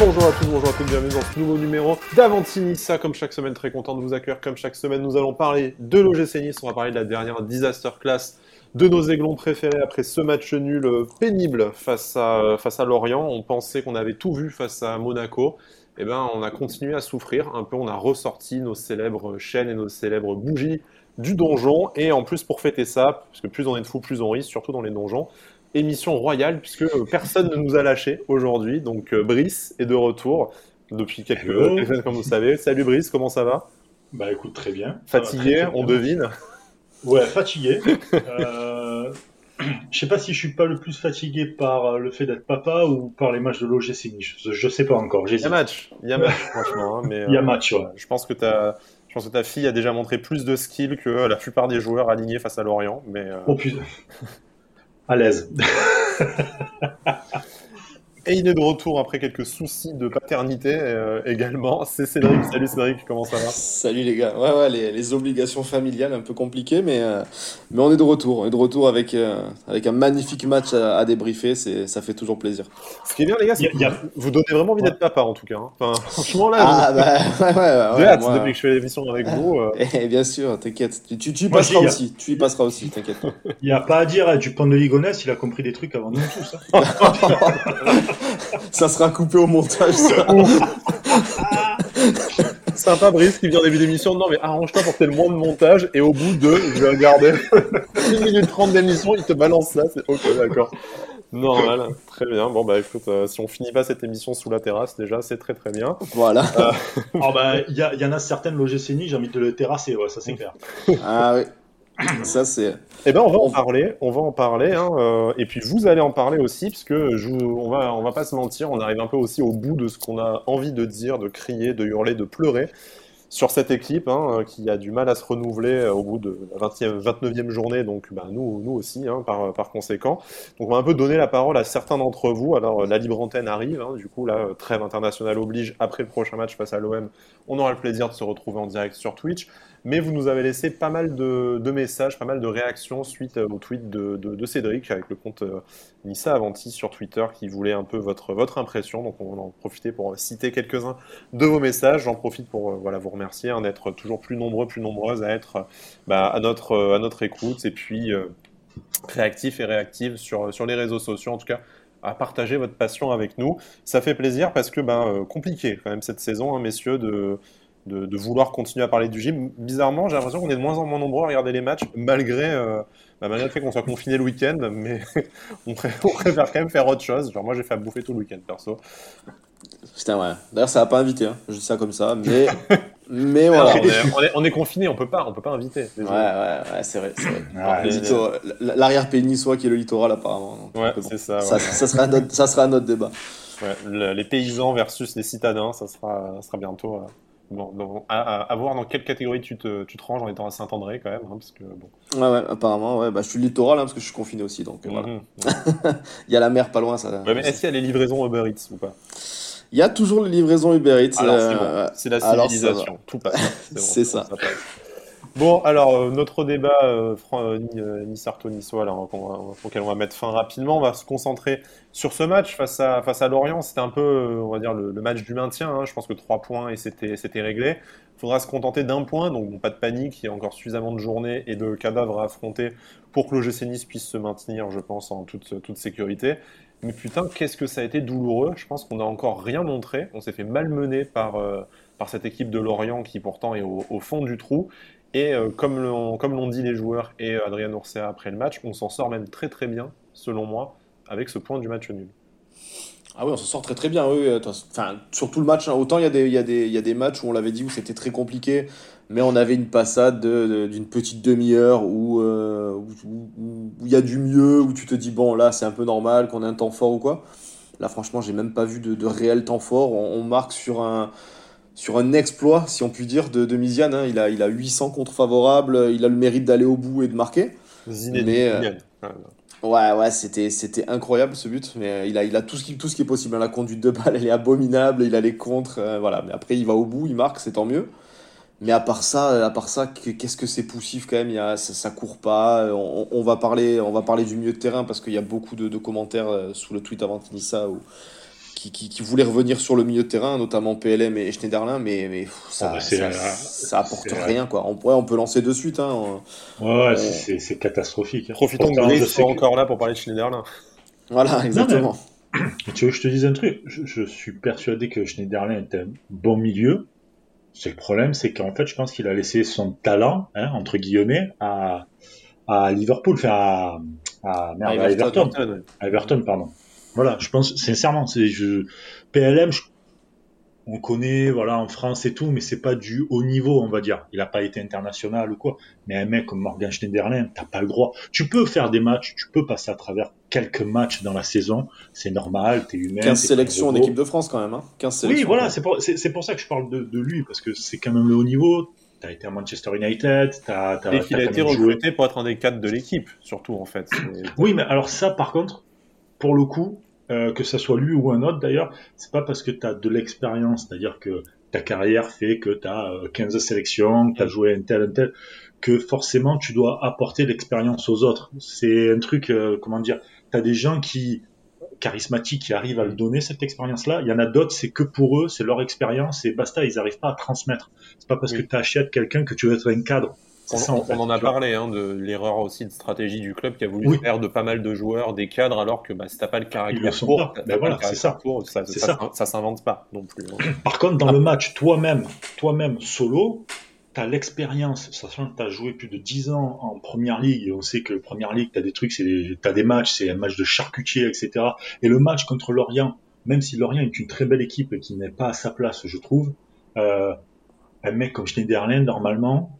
bonjour à tous, bonjour à toutes, bienvenue dans ce nouveau numéro d'Avantinissa. Comme chaque semaine, très content de vous accueillir. Comme chaque semaine, nous allons parler de l'OGC Nice. On va parler de la dernière disaster class de nos aiglons préférés après ce match nul pénible face à, face à Lorient. On pensait qu'on avait tout vu face à Monaco. Eh ben, on a continué à souffrir. Un peu, on a ressorti nos célèbres chaînes et nos célèbres bougies du donjon. Et en plus, pour fêter ça, parce que plus on est de fous, plus on rit, surtout dans les donjons, émission royale, puisque euh, personne ne nous a lâchés aujourd'hui. Donc, euh, Brice est de retour depuis quelques semaines, comme vous savez. Salut Brice, comment ça va? Bah écoute, très bien. Fatigué, on devine. Ouais, fatigué. euh, je sais pas si je suis pas le plus fatigué par le fait d'être papa ou par les matchs de l'OGC Nice. Je sais pas encore. Il y a match, il y a match, franchement. Hein, mais, il y a match, ouais. Je pense que ta, je pense que ta fille a déjà montré plus de skill que la plupart des joueurs alignés face à Lorient. Mais, Oh putain. À l'aise. Et il est de retour après quelques soucis de paternité euh, également. C'est Cédric. Salut Cédric, comment ça va? Salut les gars. Ouais, ouais, les, les, obligations familiales un peu compliquées, mais, euh, mais on est de retour. On est de retour avec, euh, avec un magnifique match à, à débriefer. Ça fait toujours plaisir. Ce qui est bien, les gars, c'est que a... vous donnez vraiment envie d'être papa en tout cas. Hein. Enfin, franchement, là, ah, vous... bah, ouais, ouais, j'ai hâte depuis que je fais l'émission avec vous. Et bien sûr, t'inquiète. Tu, tu, tu y passeras aussi. Tu y passeras aussi, t'inquiète. Il n'y a pas à dire, du pont de Ligonès, il a compris des trucs avant nous tous. Hein. Ça sera coupé au montage. Ça. Sympa Brice qui vient en début d'émission. Non mais arrange-toi pour que le moins de montage et au bout de, je vais regarder 1 minute 30 d'émission, il te balance ça. C'est ok, d'accord. Normal, très bien. Bon bah écoute, euh, si on finit pas cette émission sous la terrasse déjà, c'est très très bien. Voilà. Euh... oh bah il y, y, en a certaines l'OGC j'ai envie de le terrasser, ouais, ça c'est clair. Ah oui. Ça, c'est. Eh ben, on va en parler. On va en parler. Hein, euh, et puis, vous allez en parler aussi, puisque je, on va, on va pas se mentir. On arrive un peu aussi au bout de ce qu'on a envie de dire, de crier, de hurler, de pleurer sur cette équipe hein, qui a du mal à se renouveler au bout de la 20e, 29e journée. Donc, bah, nous, nous aussi, hein, par, par conséquent. Donc, on va un peu donner la parole à certains d'entre vous. Alors, la libre antenne arrive. Hein, du coup, là, trêve internationale oblige. Après le prochain match face à l'OM, on aura le plaisir de se retrouver en direct sur Twitch mais vous nous avez laissé pas mal de, messages, pas mal de réactions suite au tweet de, Cédric avec le compte euh, Nissa Avanti sur Twitter qui voulait un peu votre, votre impression. Donc on va en profiter pour citer quelques-uns de vos messages. J'en profite pour euh, voilà, vous remercier hein, d'être toujours plus nombreux, plus nombreuses à être bah, à, notre, à notre écoute et puis euh, réactifs et réactives sur, sur les réseaux sociaux en tout cas à partager votre passion avec nous. Ça fait plaisir parce que ben, compliqué quand même cette saison, hein, messieurs, de, de, de, vouloir continuer à parler du gym. Bizarrement, j'ai l'impression qu'on est de moins en moins nombreux à regarder les matchs, malgré, euh, bah, malgré le fait qu'on soit confiné le week-end, mais on, préfère, on, préfère, quand même faire autre chose. Genre moi, j'ai fait à bouffer tout le week-end, perso. Putain, ouais. D'ailleurs, ça n'a pas invité, hein. je dis ça comme ça, mais, mais voilà. On est, on, est, on est, confiné, on peut pas, on peut pas inviter. Ouais, ouais, ouais, c'est vrai. vrai. L'arrière-pays niçois qui est le littoral, apparemment. Donc, ouais, c'est ça, ça, ça, sera notre, ça sera notre débat. Ouais, le, les paysans versus les citadins, ça sera, ça sera bientôt. Euh... Bon, bon à, à, voir dans quelle catégorie tu te, tu te ranges en étant à Saint-André quand même. Hein, parce que, bon. Ouais, ouais, apparemment, ouais. Bah, je suis littoral hein, parce que je suis confiné aussi. Donc euh, voilà. Mhm. Il y a la mer pas loin. Ça, ouais, mais est-ce qu'il y a les livraisons Uber Eats ou pas? Il y a toujours les livraisons Uber Eats. C'est bon. la civilisation. Tout passe. C'est bon, ça. ça Bon, alors, euh, notre débat euh, euh, Nice-Arto-Niçois, auquel on va mettre fin rapidement, on va se concentrer sur ce match face à, face à Lorient. C'était un peu, on va dire, le, match du maintien. Hein. Je pense que 3 points et c'était réglé. Il faudra se contenter d'un point, donc pas de panique. Il y a encore suffisamment de journées et de cadavres à affronter pour que l'OGC Nice puisse se maintenir, je pense, en toute, toute sécurité. Mais putain, qu'est-ce que ça a été douloureux. Je pense qu'on n'a encore rien montré. On s'est fait malmener par, euh, par cette équipe de Lorient qui pourtant est au fond du trou. Et euh, comme l'ont comme dit les joueurs et euh, Adrien Orsea après le match, on s'en sort même très très bien, selon moi, avec ce point du match nul. Ah oui, on s'en sort très très bien. Oui, enfin, sur tout le match, hein. autant il y, y, y a des matchs où on l'avait dit où c'était très compliqué, mais on avait une passade d'une petite demi-heure où il euh, où, où y a du mieux, où tu te dis, bon, là c'est un peu normal qu'on ait un temps fort ou quoi. Là, franchement, j'ai même pas vu de, de réel temps fort. On marque sur un sur un exploit, si on peut dire, de, de Miziane. Hein. Il, a, il a 800 contre favorables, il a le mérite d'aller au bout et de marquer. Zinedine mais, euh, ouais, ouais, c'était, c'était incroyable ce but. Mais il a, il a tout, ce qui, tout ce qui est possible. La conduite de balle, elle est abominable, il a les contres. Euh, voilà. Mais après, il va au bout, il marque, c'est tant mieux. Mais à part ça, à part ça, qu'est-ce que c'est poussif quand même? Il y a, ça, ça court pas. On, on, va parler, on va parler du milieu de terrain parce qu'il y a beaucoup de, de commentaires euh, sous le tweet avant Tinissa où qui, qui, qui voulaient revenir sur le milieu de terrain, notamment PLM et Schneiderlin, mais, mais pff, ça, Oh, bah, c'est ça, la- ça apporte rien. Quoi. On, pourrait, on peut lancer de suite. Hein. Ouais, ouais, c'est- catastrophique. hein. Profitons que je soit encore là pour parler de Schneiderlin. Voilà, exactement. Tu veux que je te dise un truc? Je, je suis persuadé que Schneiderlin est un bon milieu. C'est le problème, c'est qu'en fait, je pense qu'il a laissé son talent, hein, entre guillemets, à, à Liverpool, enfin à, à, merde, à Everton. Everton. À Everton, pardon. Voilà, je pense, sincèrement, c'est, je, PLM, je- on connaît, voilà, en France et tout, mais c'est pas du haut niveau, on va dire. Il a pas été international ou quoi. Mais un mec comme Morgan Schneiderlin, t'as pas le droit. Tu peux faire des matchs, tu peux passer à travers quelques matchs dans la saison, c'est normal, t'es humain. 15 t'es pas sélections en équipe de France quand même. Hein. 15 Oui, voilà, c'est pour, c'est, c'est pour ça que je parle de, de lui, parce que c'est quand même le haut niveau. T'as été à Manchester United, t'as, t'as, Et qu'il a été joué- recruté pour être un des cadres de l'équipe, surtout en fait. C'est- Oui, mais alors ça, par contre, pour le coup, euh, que ça soit lui ou un autre d'ailleurs, c'est pas parce que tu as de l'expérience, c'est-à-dire que ta carrière fait que tu as 15 sélections, que tu as joué un tel, un tel, que forcément tu dois apporter l'expérience aux autres. C'est un truc, euh, comment dire, tu as des gens qui charismatiques qui arrivent à le donner cette expérience-là. Il y en a d'autres, c'est que pour eux, c'est leur expérience et basta, ils n'arrivent pas à transmettre. C'est pas parce Oui. que tu achètes quelqu'un que tu veux être un cadre. On, ça, on- fait, on en a parlé hein, de l'erreur aussi de stratégie du club qui a voulu Oui. faire de pas mal de joueurs des cadres alors que bah, si t'as pas le caractère pour, t'as Ben voilà, ça. pour, ça, C'est ça, ça. ça s'invente pas non plus. hein. Par contre, dans le match, toi-même, toi-même, solo, tu as l'expérience, sachant que tu as joué plus de 10 ans en première ligue, et on sait que première ligue, tu as des trucs, c'est t'as des matchs, c'est un match de charcutier, etc. Et le match contre Lorient, même si Lorient est une très belle équipe et qui n'est pas à sa place, je trouve, euh, un mec comme Schneiderlin, normalement,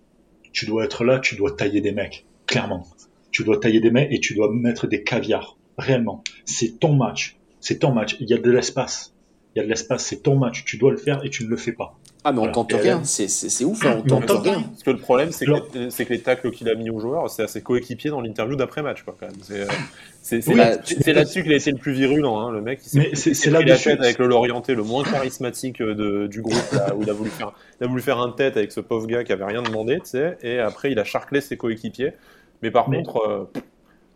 tu dois être là, tu dois tailler des mecs, clairement. Tu dois tailler des mecs et tu dois mettre des caviars, réellement. C'est ton match, c'est ton match, il y a de l'espace. Il y a de l'espace, c'est ton match, tu dois le faire et tu ne le fais pas. Ah, mais on Voilà. tente rien. C'est c'est- c'est ouf, hein, on tente rien. rien. Parce que le problème, c'est que, les- c'est que les tacles qu'il a mis aux joueurs, c'est à ses coéquipiers dans l'interview d'après-match. quoi, quand même. C'est, euh, c'est, c'est Oui, là- tu- c'est là-dessus qu'il a été le plus virulent. Hein, le mec, c'est- pris la tête avec le Lorienté le moins charismatique euh, de- du groupe, là, où il a, voulu faire, il a voulu faire un tête avec ce pauvre gars qui avait rien demandé, tu sais, et après il a charclé ses coéquipiers. Mais par Mais- contre, euh,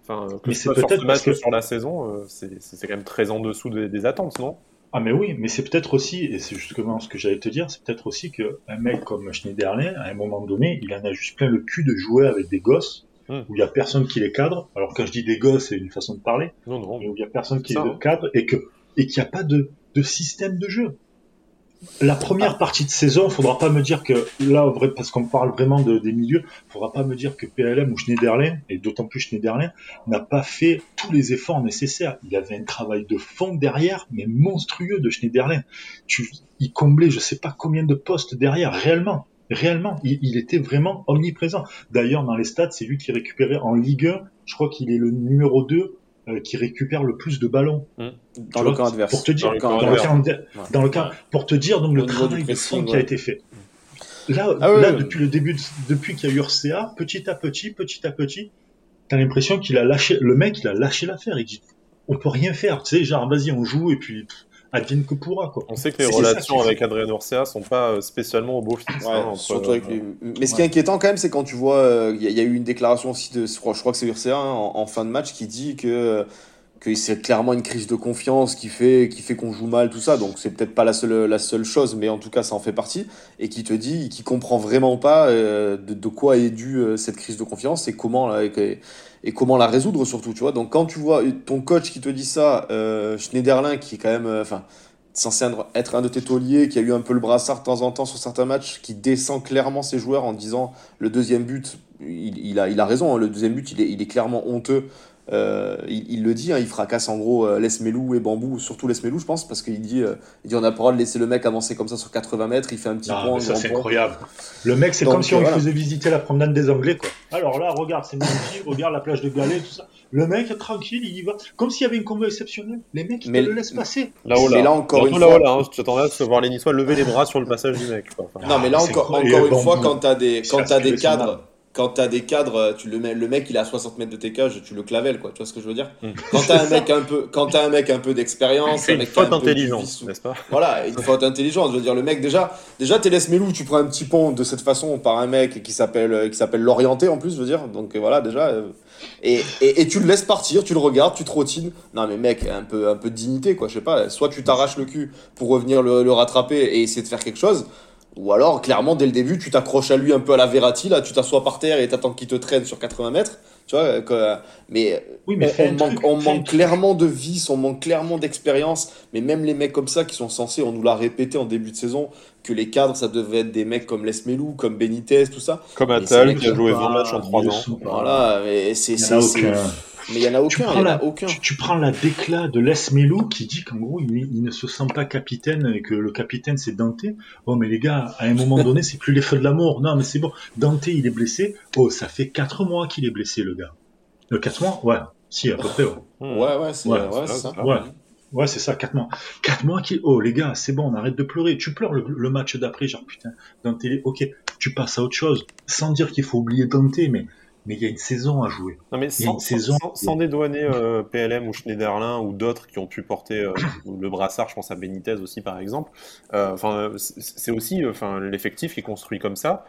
enfin, que Mais ce c'est soit sur peut-être ce match que- sur la saison, euh, c'est, c'est- c'est quand même très en dessous des, des attentes, non? Ah mais oui, mais c'est peut-être aussi, et c'est justement ce que j'allais te dire, c'est peut-être aussi que un mec comme Schneiderlin, à un moment donné, il en a juste plein le cul de jouer avec des gosses Hmm. où il y a personne qui les cadre. Alors quand je dis des gosses, c'est une façon de parler, Non, non. mais où il y a personne qui Ça, les hein. cadre et que et qu'il n'y a pas de, de système de jeu. La première partie de saison, faudra pas me dire que là, parce qu'on parle vraiment de, des milieux, faudra pas me dire que PLM ou Schneiderlin, et d'autant plus Schneiderlin, n'a pas fait tous les efforts nécessaires. Il avait un travail de fond derrière, mais monstrueux de Schneiderlin. Tu, il comblait, je sais pas combien de postes derrière, réellement. Réellement, il, il était vraiment omniprésent. D'ailleurs, dans les stats, c'est lui qui récupérait en Ligue 1, je crois qu'il est le numéro 2 euh, qui récupère le plus de ballons. Dans Tu le vois, adverse. Pour te dire, Dans le camp dans le adverse. camp, Ouais. dans le camp, pour te dire donc le travail de fond qui a été fait. Là, Ah là depuis le début, de- depuis qu'il y a eu RCA, petit à petit, petit à petit, t'as l'impression qu'il a lâché, le mec, il a lâché l'affaire. Il dit, on peut rien faire, tu sais, genre, vas-y, on joue et puis, pff, advienne que pourra, quoi. On sait que les ça relations avec Adrien Orcea sont pas euh, spécialement au beau fixe. Ouais, hein, entre, surtout avec euh, lui. Mais ce qui est inquiétant quand même, c'est quand tu vois, euh, il y, a- il y a eu une déclaration aussi de, je crois, je crois que c'est URCA hein, en, en fin de match qui dit que que c'est clairement une crise de confiance qui fait qui fait qu'on joue mal tout ça. Donc c'est peut-être pas la seule la seule chose, mais en tout cas ça en fait partie et qui te dit, qui comprend vraiment pas euh, de, de quoi est due euh, cette crise de confiance et comment et, comment la résoudre surtout, tu vois. Donc quand tu vois ton coach qui te dit ça, euh, Schneiderlin qui est quand même, enfin censé être un de tes tauliers, qui a eu un peu le brassard de temps en temps sur certains matchs, qui descend clairement ses joueurs en disant le deuxième but, il, il a, il a raison, hein, le deuxième but, il est, il est clairement honteux. Euh, il, il le dit, hein, il fracasse en gros euh, Lesmelou et Bambou, surtout Lesmelou, je pense, parce qu'il dit, euh, il dit on a pas le droit de laisser le mec avancer comme ça sur 80 mètres, il fait un petit Non, point, ça, c'est incroyable. Le mec, c'est comme si on voilà. lui faisait visiter la promenade des Anglais, quoi. Alors là, regarde, c'est magnifique, regarde la plage de Galets, tout ça. Le mec, tranquille, il y va. Comme s'il y avait une convoi exceptionnelle. Les mecs, ils Mais- te le laissent passer. Là-haut, Mais là. là, encore Surtout une là-haut, fois- là, hein, je t'attendais à se voir les Niçois lever les bras sur le passage du mec. quoi. Enfin, Non, mais là Ah, encore, encore une fois, quand t'as des, quand t'as des cadres. Quand t'as des cadres, tu le, mets, le mec il est à 60 mètres de tes cages, tu le clavelles quoi, tu vois ce que je veux dire? Mm. Quand t'as un mec un peu, quand as un mec un peu d'expérience, une faute intelligente, n'est-ce pas? Voilà, une faute intelligente. Je veux dire, le mec déjà, déjà t'es Melou, tu prends un petit pont de cette façon par un mec qui s'appelle, qui s'appelle l'orienté en plus, je veux dire. Donc voilà, déjà, euh, et, et, et, tu le laisses partir, tu le regardes, tu trottines. Non mais mec, un peu, un peu de dignité quoi, je sais pas. Soit tu t'arraches le cul pour revenir le, le rattraper et essayer de faire quelque chose ou alors, clairement, dès le début, tu t'accroches à lui un peu à la Verratti, là, tu t'assois par terre et t'attends qu'il te traîne sur 80 mètres. Tu vois, mais, oui, mais on, manque, on manque clairement de vis, on manque clairement d'expérience. Mais même les mecs comme ça qui sont censés, on nous l'a répété en début de saison, que les cadres, ça devait être des mecs comme Lesmelou, comme Benitez, tout ça. Comme Atal, qui a joué 20 matchs en 3 ans. Voilà, mais c'est. Mais il n'y en a aucun. Tu prends, la, aucun. Tu, prends la déclat de Les Melou qui dit qu'en gros, il, ne se sent pas capitaine et que le capitaine c'est Dante. Oh, mais les gars, à un moment donné, c'est plus les feux de l'amour. Non, mais c'est bon. Dante, il est blessé. Oh, ça fait 4 mois qu'il est blessé, le gars. Le euh, 4 mois? Ouais. Si, à peu près. Ouais, ouais, ouais c'est ouais, ça. Ouais. Ouais, c'est ça, 4 mois. 4 mois qui. Oh, les gars, c'est bon, on arrête de pleurer. Tu pleures le, match d'après, genre putain, Dante, ok, tu passes à autre chose. Sans dire qu'il faut oublier Dante, mais mais il y a une saison à jouer. Non, mais sans, saison... sans, dédouaner euh, PLM ou Schneiderlin ou d'autres qui ont pu porter euh, le brassard, je pense à Benitez aussi par exemple. Euh, c'est aussi enfin l'effectif qui est construit comme ça.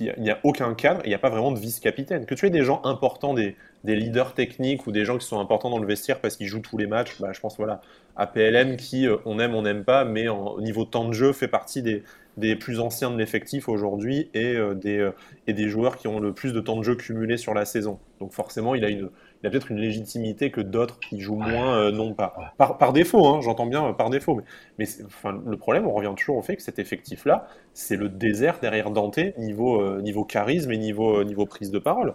Il n'y a aucun cadre, il n'y a pas vraiment de vice-capitaine. Que tu aies des gens importants, des, des, leaders techniques ou des gens qui sont importants dans le vestiaire parce qu'ils jouent tous les matchs, bah, je pense voilà, à PLM qui on aime, on n'aime pas, mais au niveau temps de jeu fait partie des, des plus anciens de l'effectif aujourd'hui et, euh, des, euh, et des joueurs qui ont le plus de temps de jeu cumulé sur la saison. Donc forcément, il a, une, il a peut-être une légitimité que d'autres qui jouent moins euh, n'ont pas. Par, par défaut, hein, j'entends bien par défaut. Mais, mais enfin, le problème, on revient toujours au fait que cet effectif-là, c'est le désert derrière Dante, niveau, niveau charisme et niveau, niveau prise de parole.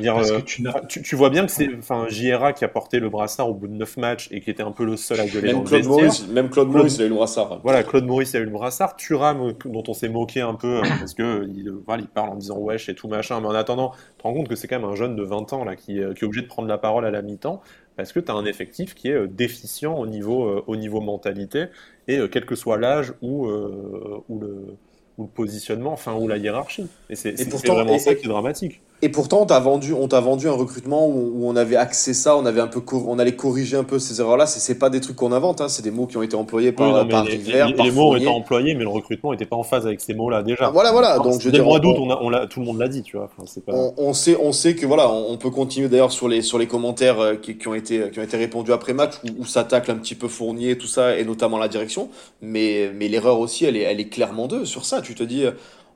Euh, tu, tu, vois bien que c'est enfin JRA qui a porté le brassard au bout de 9 matchs et qui était un peu le seul à gueuler même Claude Maurice, même Claude Maurice a eu le brassard. Voilà, Claude Maurice a eu le brassard. Thuram, dont on s'est moqué un peu hein, parce que il, voilà, il parle en disant wesh et tout machin. Mais en attendant, tu te rends compte que c'est quand même un jeune de 20 ans là qui, euh, qui est obligé de prendre la parole à la mi-temps parce que tu as un effectif qui est euh, déficient au niveau, au niveau mentalité et quel que soit l'âge ou, ou le ou le positionnement, enfin, ou la hiérarchie. Et c'est vraiment ça qui est dramatique. Et pourtant, on t'a vendu, on t'a vendu un recrutement où, on avait accès ça, on avait un peu, on allait corriger un peu ces erreurs-là. C'est pas des trucs qu'on invente, hein, c'est des mots qui ont été employés par, par les, les, mots ont été employés, mais le recrutement n'était pas en phase avec ces mots-là déjà. Ah, voilà, voilà. Donc, je dès le mois d'août, on, on, tout le monde l'a dit, tu vois. Enfin, pas... on, on, sait, on sait que voilà, on, peut continuer d'ailleurs sur les sur les commentaires euh, qui, qui, ont été qui ont été répondus après match où, où ça tacle un petit peu Fournier, tout ça, et notamment la direction. Mais mais l'erreur aussi, elle est elle est clairement d'eux sur ça. Tu te dis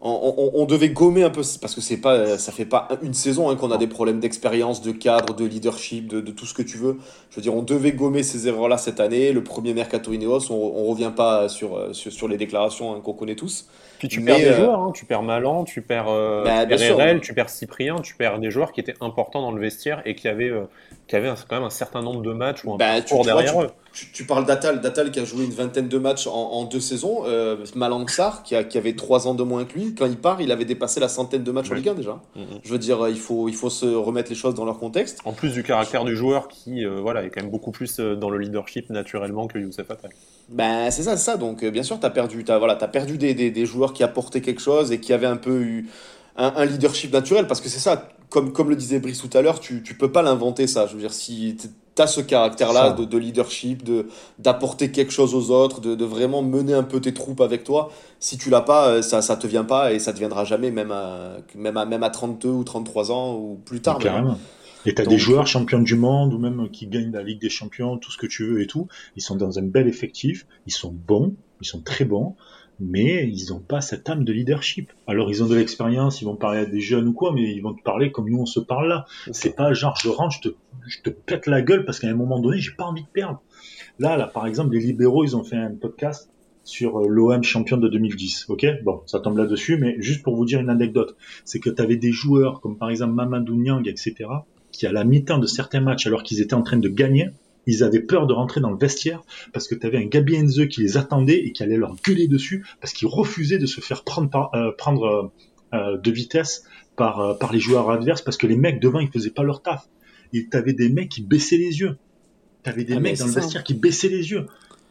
on, devait gommer un peu parce que c'est pas ça fait pas une saison hein, qu'on a des problèmes d'expérience de cadre de leadership de, tout ce que tu veux. Je veux dire on devait gommer ces erreurs là cette année. Le premier mercato Ineos on, on revient pas sur sur, les déclarations hein, qu'on connaît tous puis tu perds des euh, joueurs hein. tu perds Malan tu perds, euh, bah, tu perds Cyprien tu perds des joueurs qui étaient importants dans le vestiaire et qui avaient euh, qui avaient quand même un certain nombre de matchs ou un bah, derrière eux tu, parles d'Atal, d'Atal qui a joué une vingtaine de matchs en, deux saisons. Euh, Malangsar qui, a, qui avait trois ans de moins que lui, quand il part, il avait dépassé la centaine de matchs en Ligue 1 déjà. Mm-hmm. Je veux dire, il faut, il faut se remettre les choses dans leur contexte. En plus du caractère du joueur qui euh, voilà, est quand même beaucoup plus dans le leadership naturellement que Youssef Atal. Ben, c'est ça, c'est ça. Donc, bien sûr, tu as perdu, as, voilà, as perdu des, des, des, joueurs qui apportaient quelque chose et qui avaient un peu eu un, un leadership naturel parce que c'est ça. Comme, comme le disait Brice tout à l'heure, tu, tu peux pas l'inventer ça. Je veux dire, si tu as ce caractère-là de, de, leadership, de d'apporter quelque chose aux autres, de, de, vraiment mener un peu tes troupes avec toi. Si tu l'as pas, euh, ça ça te vient pas et ça te viendra jamais, même à, même à, même à 32 ou 33 ans ou plus tard. Carrément. Et tu as des joueurs champions du monde ou même qui gagnent la Ligue des Champions, tout ce que tu veux et tout. Ils sont dans un bel effectif, ils sont bons, ils sont très bons mais ils n'ont pas cette âme de leadership. Alors ils ont de l'expérience, ils vont parler à des jeunes ou quoi, mais ils vont te parler comme nous on se parle là. C'est pas genre je rentre, je te, je te pète la gueule parce qu'à un moment donné j'ai pas envie de perdre. Là, là par exemple les libéraux ils ont fait un podcast sur euh, l'OM champion de 2010. Ok, bon, ça tombe là-dessus, mais juste pour vous dire une anecdote, c'est que tu avais des joueurs comme par exemple Mamadou Niang, etc., qui à la mi-temps de certains matchs, alors qu'ils étaient en train de gagner, ils avaient peur de rentrer dans le vestiaire parce que tu avais un Gabi Enze qui les attendait et qui allait leur gueuler dessus parce qu'il refusait de se faire prendre, euh, prendre euh, euh, de vitesse par, par les joueurs adverses parce que les mecs devant ils faisaient pas leur taf. Et t'avais des mecs qui baissaient les yeux. T'avais des ah, mecs dans le vestiaire qui baissaient les yeux.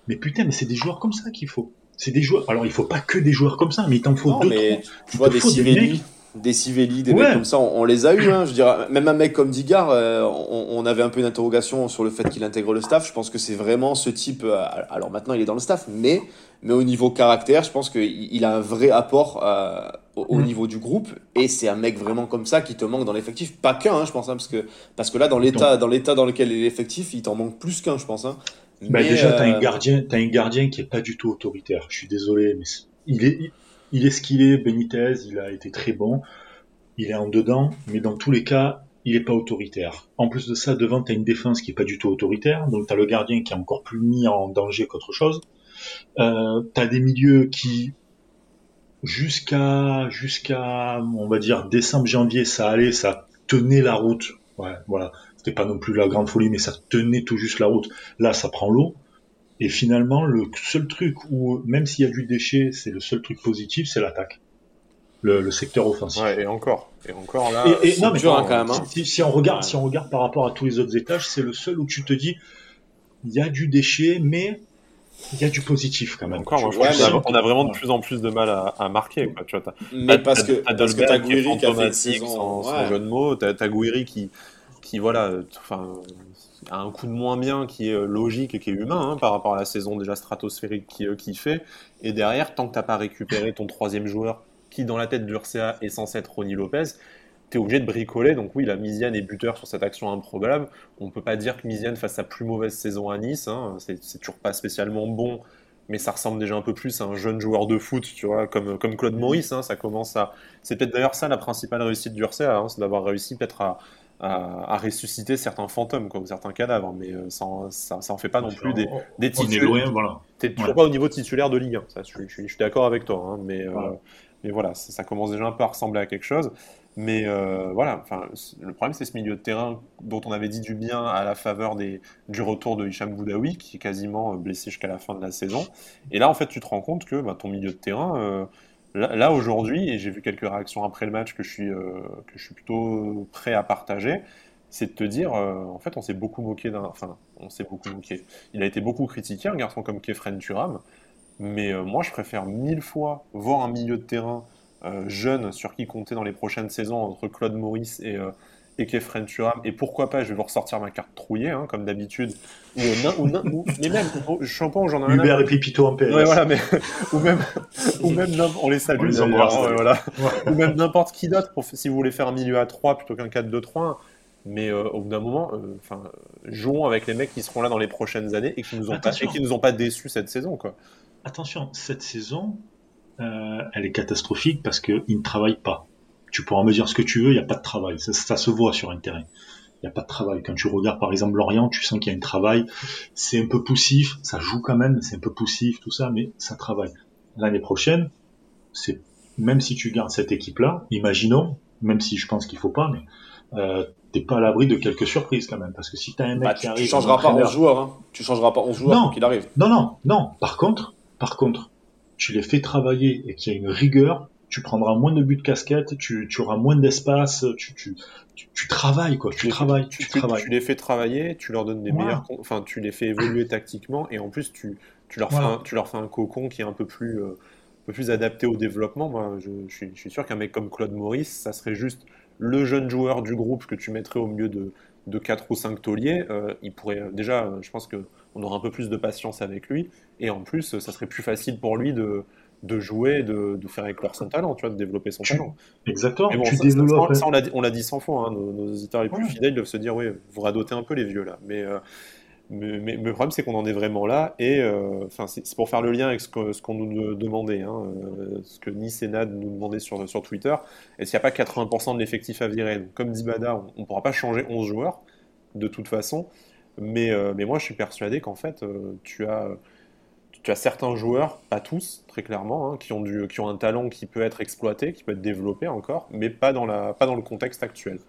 Mais putain, mais c'est des joueurs comme ça qu'il faut. C'est des joueurs. Alors il faut pas que des joueurs comme ça, mais il t'en faut deux. Mais tu vois des, des des Civelli, des mecs comme ça, on, les a eu. Hein, je dirais, même un mec comme Digard, euh, on, avait un peu une interrogation sur le fait qu'il intègre le staff. Je pense que c'est vraiment ce type. Euh, alors maintenant, il est dans le staff, mais, mais au niveau caractère, je pense qu'il a un vrai apport euh, au, mm. niveau du groupe. Et c'est un mec vraiment comme ça qui te manque dans l'effectif. Pas qu'un, hein, je pense, hein, parce, que, parce que là, dans l'état dans, l'état dans lequel est l'effectif, il t'en manque plus qu'un, je pense. Bah, déjà, t'as un gardien, as un gardien qui est pas du tout autoritaire. Je suis désolé, mais il est, il est ce qu'il est. Benitez, il a été très bon il est en dedans, mais dans tous les cas, il n'est pas autoritaire. En plus de ça, devant, tu une défense qui est pas du tout autoritaire, donc tu le gardien qui est encore plus mis en danger qu'autre chose. Euh, tu as des milieux qui, jusqu'à, jusqu'à, on va dire, décembre, janvier, ça allait, ça tenait la route. Ouais, voilà. C'était pas non plus la grande folie, mais ça tenait tout juste la route. Là, ça prend l'eau. Et finalement, le seul truc où, même s'il y a du déchet, c'est le seul truc positif, c'est l'attaque le, secteur offensif. Ouais, et encore. Et encore là, et, non, mais quand même. Hein. Si, on regarde, si on regarde par rapport à tous les autres étages, c'est le seul où tu te dis, il y a du déchet, mais il y a du positif quand même. Encore, on, a, vraiment de plus en plus de mal à, marquer. Quoi, tu vois, mais parce que, parce que t'as Gouiri qui a fait saison... sans, jeu de mots, t'as as Gouiri qui, qui voilà, enfin, a un coup de moins bien qui est logique et qui est humain hein, par rapport à la saison déjà stratosphérique qui, euh, qui fait. Et derrière, tant que t'as pas récupéré ton troisième joueur qui dans la tête du RCA est censé être Ronnie Lopez, tu es obligé de bricoler. Donc oui, la Misiane est buteur sur cette action improbable. On ne peut pas dire que Misiane fasse sa plus mauvaise saison à Nice. Hein. C'est toujours pas spécialement bon, mais ça ressemble déjà un peu plus à un jeune joueur de foot, tu vois, comme, comme Claude Maurice. Hein. Ça commence à... C'est peut-être d'ailleurs ça la principale réussite du RCA, hein, c'est d'avoir réussi peut-être à, à, ressusciter certains fantômes ou certains cadavres, mais euh, ça, ça, en fait pas non plus des, des titulaires. Voilà. T'es toujours pas au niveau titulaire de Ligue 1, ça, je, suis d'accord avec toi, mais, euh, mais voilà, ça, commence déjà un peu à ressembler à quelque chose. Mais euh, voilà, le problème, c'est ce milieu de terrain dont on avait dit du bien à la faveur des, du retour de Hicham Boudaoui, qui est quasiment euh, blessé jusqu'à la fin de la saison. Et là, en fait, tu te rends compte que bah, ton milieu de terrain, euh, là, aujourd'hui, et j'ai vu quelques réactions après le match que je suis, que je suis plutôt prêt à partager, c'est de te dire, en fait, on s'est beaucoup moqué d'un. Enfin, on s'est beaucoup moqué. Il a été beaucoup critiqué, un garçon comme Kefren Turam. Mais euh, moi, je préfère mille fois voir un milieu de terrain euh, jeune sur qui compter dans les prochaines saisons entre Claude Maurice et, euh, et pourquoi pas, je vais vous ressortir ma carte trouillée, hein, comme d'habitude. Ou, ou, mais même, pas, j'en ai Hubert et Pipito en PS. Ouais, voilà, mais, ou même, ou même on les salue, voilà. ou même n'importe qui d'autre, si vous voulez faire un milieu à 3 plutôt qu'un 4-2-3. Mais au bout d'un moment, enfin, jouons avec les mecs qui seront là dans les prochaines années et qui nous ont pas, et qui nous ont pas déçus cette saison, quoi attention, cette saison, euh, elle est catastrophique parce qu'ils ne travaillent pas. Tu pourras me dire ce que tu veux, il n'y a pas de travail. Ça, se voit sur un terrain. Il n'y a pas de travail. Quand tu regardes par exemple Lorient, tu sens qu'il y a un travail. C'est un peu poussif, ça joue quand même, c'est un peu poussif, tout ça, mais ça travaille. L'année prochaine, c'est même si tu gardes cette équipe-là, imaginons, même si je pense qu'il faut pas, mais euh, t'es pas à l'abri de quelques surprises quand même, parce que si t'as un mec bah, qui arrive, tu changeras pas 11 joueurs, hein. Tu changeras pas 11 joueurs qu'il arrive. Non, non, non. Par contre, par contre, tu les fais travailler et qu'il y a une rigueur, tu prendras moins de buts de casquette, tu, auras moins d'espace, tu, tu, travailles quoi, tu, travailles, tu, travailles. Tu les fais travailler, tu leur donnes des meilleurs, enfin tu les fais évoluer tactiquement et en plus tu, leur, fais un, tu leur fais un cocon qui est un peu plus, euh, peu plus adapté au développement. Moi, je, suis, je suis sûr qu'un mec comme Claude Maurice, ça serait juste le jeune joueur du groupe que tu mettrais au milieu de, de 4 ou 5 tauliers, euh, il pourrait euh, déjà, je pense qu'on aura un peu plus de patience avec lui, et en plus, ça serait plus facile pour lui de, de jouer, de, de faire éclore son talent, tu vois, de développer son talent. Exactement. Bon, ça, ça, on l'a dit 100 fois, hein, nos, nos, auditeurs les plus fidèles doivent se dire, oui, vous radotez un peu les vieux là, mais mais, le problème, c'est qu'on en est vraiment là. Et euh, c'est pour faire le lien avec ce qu'on nous demandait, hein, euh, ce que Nice et Nad nous demandaient sur, sur Twitter. Est-ce qu'il n'y a pas 80% de l'effectif à virer? Donc, Comme dit Bada, on ne pourra pas changer 11 joueurs, de toute façon. Mais, euh, mais moi, je suis persuadé qu'en fait, tu as tu as certains joueurs, pas tous, très clairement, hein, qui, ont du, qui ont un talent qui peut être exploité, qui peut être développé encore, mais pas dans, la, pas dans le contexte actuel.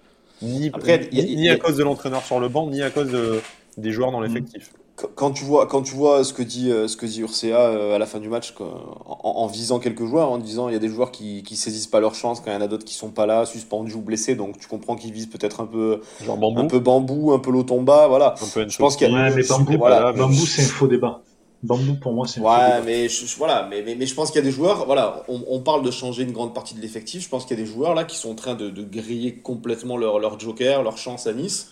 Ni, Après, ni, à cause de l'entraîneur sur le banc, ni à cause de, des joueurs dans l'effectif. Quand tu vois, quand tu vois ce que dit, euh, ce que dit Urcea euh, à la fin du match, en, visant quelques joueurs, en disant il y a des joueurs qui, qui saisissent pas leur chance, quand il y en a d'autres qui sont pas là, suspendus ou blessés, donc tu comprends qu'ils visent peut-être un peu, bambou. un peu bambou, un peu Lotomba, voilà. Je pense qu'il y a. Ouais, mais bambou, voilà. bambou c'est un faux débat. Bambou, pour moi, c'est Ouais, mais je, voilà, mais, mais, mais, je pense qu'il y a des joueurs, voilà, on, on, parle de changer une grande partie de l'effectif. Je pense qu'il y a des joueurs là qui sont en train de, de griller complètement leur, leur, joker, leur chance à Nice.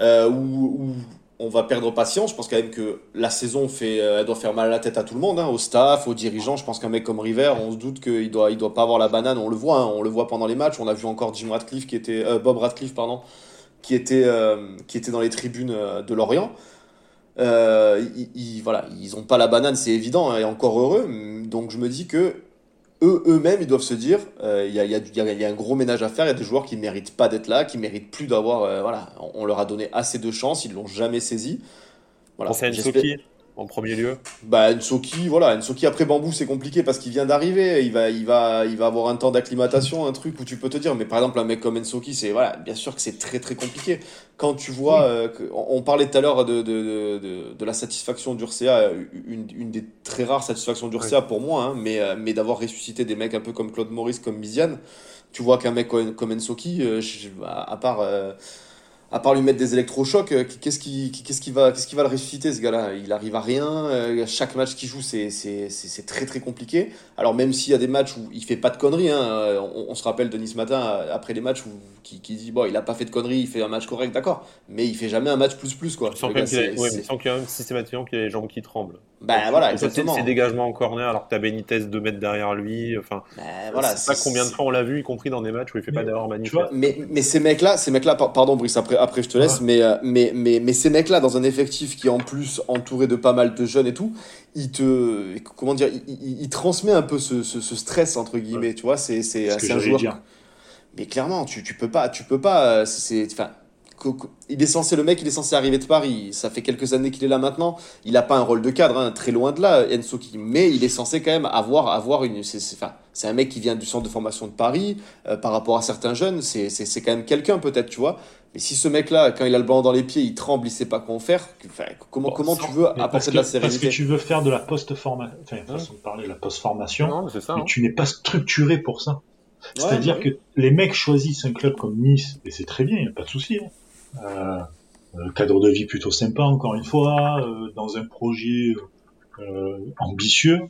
Euh, où, on va perdre patience. Je pense quand même que la saison fait, euh, elle doit faire mal à la tête à tout le monde, hein, au staff, aux dirigeants. Je pense qu'un mec comme River, on se doute qu'il doit, il doit pas avoir la banane. On le voit, hein, on le voit pendant les matchs. On a vu encore Jim Radcliffe qui était, euh, Bob Radcliffe pardon, qui était, euh, qui était dans les tribunes de Lorient. Ils, voilà, ils ont pas la banane, c'est évident, hein, et encore heureux. Donc je me dis que eux eux-mêmes, ils doivent se dire, il y, a, y, a, y, a, un gros ménage à faire. Il y a des joueurs qui méritent pas d'être là, qui méritent plus d'avoir. voilà, on leur a donné assez de chance, ils l'ont jamais saisi. Voilà. Nsoki en premier lieu Bah Nsoki, voilà, Nsoki après Bambou c'est compliqué parce qu'il vient d'arriver, il va, il, va, il va avoir un temps d'acclimatation, un truc où tu peux te dire, mais par exemple un mec comme Nsoki, c'est voilà, bien sûr que c'est très très compliqué. Quand tu vois, euh, on, parlait tout à l'heure de, de, de, de, la satisfaction d'Urca, une, une, des très rares satisfactions d'Urca pour moi, hein, mais, euh, mais d'avoir ressuscité des mecs un peu comme Claude Maurice, comme Miziane, tu vois qu'un mec comme, comme Nsoki, euh, à part à part lui mettre des électrochocs, euh, qu'est-ce qui, qu'est-ce qui, va, qu'est-ce qui va le ressusciter ce gars-là? Il arrive à rien. Euh, chaque match qu'il joue, c'est, c'est, c'est, très très compliqué. Alors même s'il y a des matchs où il fait pas de conneries, hein, euh, on, se rappelle de Nice matin après les matchs où qui, qui, dit bon il a pas fait de conneries, il fait un match correct, d'accord, mais il fait jamais un match plus plus quoi. Sans qu'il y a même systématiquement qu'il y a les jambes qui tremblent. Ben voilà, exactement. Ces dégagements en corner alors que t'as Benitez de mètres derrière lui, enfin. Ben, voilà, c'est pas combien de fois on l'a vu, y compris dans des matchs où il fait pas d'erreur magnifique. Mais, mais ces mecs-là, ces mecs-là, pardon Brice, après, après je te laisse, mais, euh, mais, mais, mais ces mecs-là, dans un effectif qui est en plus entouré de pas mal de jeunes et tout, il te, comment dire, il, il, transmet un peu ce, ce, ce, stress entre guillemets, tu vois, c'est c'est un joueur. Dire. Mais clairement, tu, tu peux pas, tu peux pas, euh, c'est, enfin il est censé, le mec, il est censé arriver de Paris. Ça fait quelques années qu'il est là maintenant. Il n'a pas un rôle de cadre, hein, très loin de là, Ensoki. Mais il est censé quand même avoir, avoir une. C'est un mec qui vient du centre de formation de Paris. Euh, par rapport à certains jeunes, c'est quand même quelqu'un peut-être, tu vois. Mais si ce mec-là, quand il a le ballon dans les pieds, il tremble, il sait pas quoi faire. comment, comment tu veux apporter de la sérénité Parce que tu veux faire de la post-formation, enfin, façon de parler, la post-formation, mais hein. tu n'es pas structuré pour ça. C'est-à-dire que les mecs choisissent un club comme Nice, et c'est très bien, il n'y a pas de souci. Hein. Euh, euh, cadre de vie plutôt sympa, encore une fois, euh, dans un projet ambitieux,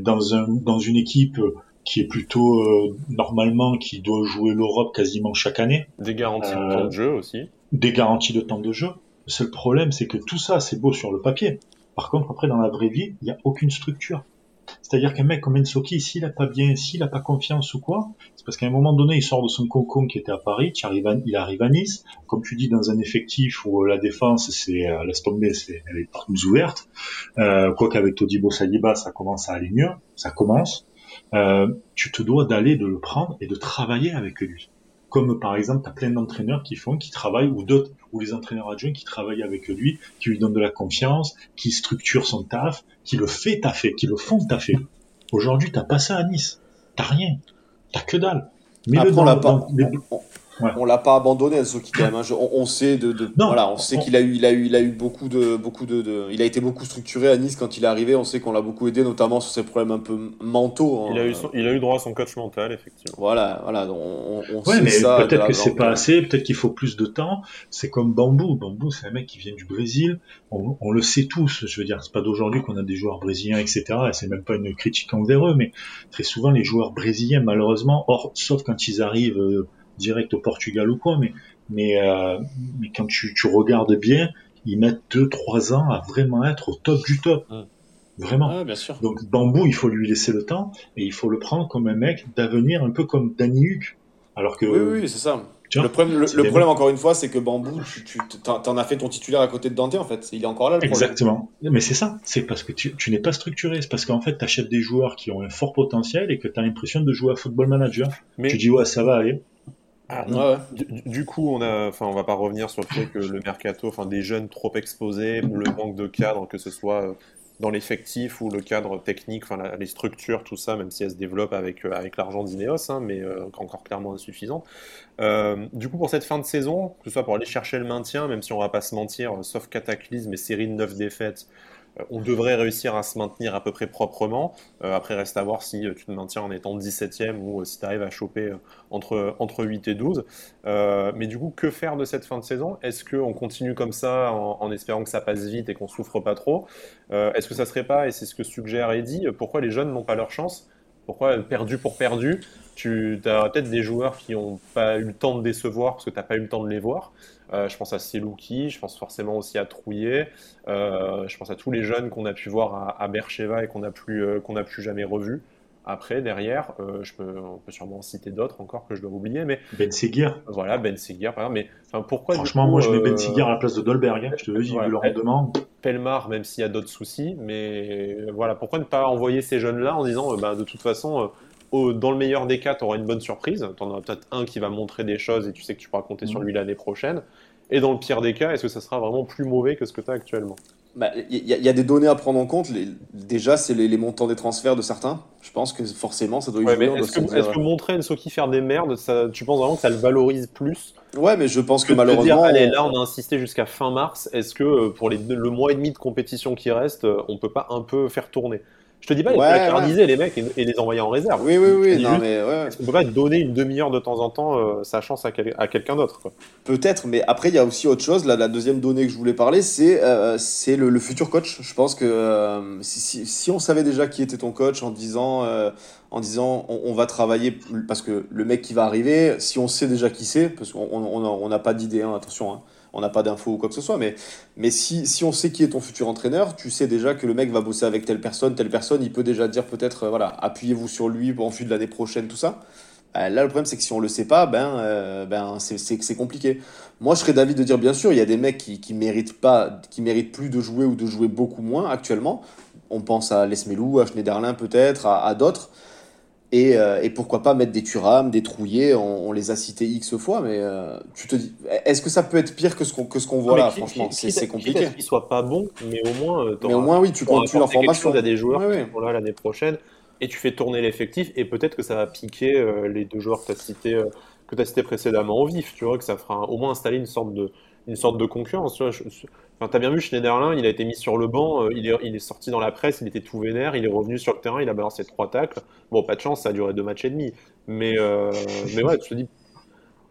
dans, un, dans une équipe qui est plutôt normalement qui doit jouer l'Europe quasiment chaque année. Des garanties de temps de jeu aussi. Des garanties de temps de jeu. Le seul problème, c'est que tout ça, c'est beau sur le papier. Par contre, après, dans la vraie vie, il n'y a aucune structure. C'est-à-dire qu'un mec comme Ensoki, s'il a pas bien, s'il a pas confiance ou quoi, c'est parce qu'à un moment donné, il sort de son cocon qui était à Paris, il arrive à Nice, comme tu dis, dans un effectif où la défense, c'est, euh, laisse tomber, c'est, elle est partout ouverte. Euh, quoi qu'avec Todibo Saliba, ça commence à aller mieux, ça commence. Euh, tu te dois d'aller de le prendre et de travailler avec lui comme par exemple, tu as plein d'entraîneurs qui font, qui travaillent, ou d'autres, ou les entraîneurs adjoints qui travaillent avec lui, qui lui donnent de la confiance, qui structurent son taf, qui le fait taffer, qui le font taffer. Aujourd'hui, t'as pas ça à Nice. T'as rien. T'as que dalle. Mais Après, le on l'a pas. On l'a pas abandonné, ce qui quand même. Hein. on, sait de, voilà, on sait qu'il a eu, il a eu, il a eu beaucoup de, beaucoup de, il a été beaucoup structuré à Nice quand il est arrivé. On sait qu'on l'a beaucoup aidé, notamment sur ses problèmes un peu mentaux. Hein. Il a eu, il a eu droit à son coach mental, effectivement. Voilà, voilà. On, on ouais, mais peut-être que c'est pas assez, peut-être qu'il faut plus de temps. C'est comme Bambou. Bambou, c'est un mec qui vient du Brésil. On, le sait tous. Je veux dire, c'est pas d'aujourd'hui qu'on a des joueurs brésiliens, etc. Et c'est même pas une critique envers eux, mais très souvent les joueurs brésiliens, malheureusement, or, sauf quand ils arrivent. Euh, direct au Portugal ou quoi, mais, mais, euh, mais quand tu, tu regardes bien, ils mettent 2-3 ans à vraiment être au top du top. Vraiment. bien sûr. Donc Bambou, il faut lui laisser le temps et il faut le prendre comme un mec d'avenir un peu comme Danny Huck. Alors que, oui, oui, c'est ça. le problème, le, problème encore une fois, c'est que Bambou, tu, tu en as fait ton titulaire à côté de Dante, en fait. Il est encore là, le Exactement. Mais c'est ça. C'est parce que tu, tu n'es pas structuré. C'est parce qu'en fait, tu achètes des joueurs qui ont un fort potentiel et que tu as l'impression de jouer à football manager. Mais... Tu dis, ouais, ça va aller. Ah, du, coup, on a, enfin, on va pas revenir sur le fait que le mercato, enfin, des jeunes trop exposés, le manque de cadre, que ce soit euh, dans l'effectif ou le cadre technique, enfin, les structures, tout ça, même si elles se développent avec, euh, avec l'argent d'Ineos, hein, mais euh, encore clairement insuffisant. du coup, pour cette fin de saison, que ce soit pour aller chercher le maintien, même si on va pas se mentir, sauf cataclysme et série de 9 défaites, euh, on devrait réussir à se maintenir à peu près proprement. Euh, après, reste à voir si tu te maintiens en étant 17e ou si tu arrives à choper entre, entre 8 et 12. mais du coup, que faire de cette fin de saison? Est-ce qu'on continue comme ça en, espérant que ça passe vite et qu'on souffre pas trop? Est-ce que ça serait pas, et c'est ce que suggère Eddie, pourquoi les jeunes n'ont pas leur chance? Pourquoi perdu pour perdu? Tu as peut-être des joueurs qui n'ont pas eu le temps de décevoir parce que tu n'as pas eu le temps de les voir. Euh, je pense à Selouki, je pense forcément aussi à Trouillet, euh, je pense à tous les jeunes qu'on a pu voir à, à Bercheva et qu'on n'a plus, euh, qu'on plus jamais revus. Après, derrière, je peux, on peut sûrement en citer d'autres encore que je dois oublier, mais Ben Seguir. Voilà, Ben Seguir, par exemple. Mais pourquoi Franchement, moi, je mets Ben Seguir à la place de Dolberg. Hein, je te le dis, voilà, le rendement. Pelmar, même s'il y a d'autres soucis, mais voilà, pourquoi ne pas envoyer ces jeunes-là en disant, bah, de toute façon, dans le meilleur des cas, tu auras une bonne surprise. Tu en auras peut-être un qui va montrer des choses et tu sais que tu pourras compter sur lui l'année prochaine. Et dans le pire des cas, est-ce que ça sera vraiment plus mauvais que ce que tu as actuellement il bah, y, a des données à prendre en compte. déjà, c'est les, montants des transferts de certains. Je pense que forcément, ça doit y Est-ce que, montrer Ensoki faire des merdes, ça, tu penses vraiment que ça le valorise plus Ouais, mais je pense que, malheureusement. allez, là, on a insisté jusqu'à fin mars. Est-ce que euh, pour les, le mois et demi de compétition qui reste, euh, on peut pas un peu faire tourner? Je te dis pas, il ouais, les mecs et, les envoyer en réserve. Oui, oui, oui. Non, mais On peut pas donner une demi-heure de temps en temps euh, sa chance à, quelqu'un d'autre. Peut-être, mais après, il y a aussi autre chose. La, la deuxième donnée que je voulais parler, c'est euh, le, futur coach. Je pense que euh, si, si, on savait déjà qui était ton coach en disant, en disant on, va travailler, parce que le mec qui va arriver, si on sait déjà qui c'est, parce qu'on n'a pas d'idée, hein, attention. Hein, on n'a pas d'infos ou quoi que ce soit, mais, mais si, si, on sait qui est ton futur entraîneur, tu sais déjà que le mec va bosser avec telle personne, telle personne, il peut déjà dire peut-être, euh, voilà, appuyez-vous sur lui en vue de l'année prochaine, tout ça. Euh, là, le problème, c'est que si on le sait pas, ben, euh, ben c'est compliqué. Moi, je serais d'avis de dire, bien sûr, il y a des mecs qui, qui méritent pas, qui méritent plus de jouer ou de jouer beaucoup moins actuellement. On pense à Lesmelou, à Schneiderlin peut-être, à, à d'autres. Euh, et, pourquoi pas mettre des Turam, des Trouillés, on, les a cités X fois, mais euh, tu te dis, est-ce que ça peut être pire que ce qu'on voit là Franchement, c'est compliqué. Qu'ils soient pas bons, mais au moins, euh, mais au moins oui, tu continues leur formation. A des joueurs qui sont là l'année prochaine, et tu fais tourner l'effectif, et peut-être que ça va piquer les deux joueurs que tu as cités cité précédemment au vif. Tu vois que ça fera au moins installer une sorte de une sorte de concurrence. Tu as bien vu Schneiderlin, il a été mis sur le banc, euh, il, est, sorti dans la presse, il était tout vénère, il est revenu sur le terrain, il a balancé trois tacles. Bon, pas de chance, ça a duré deux matchs et demi. Mais, euh, ouais, tu te dis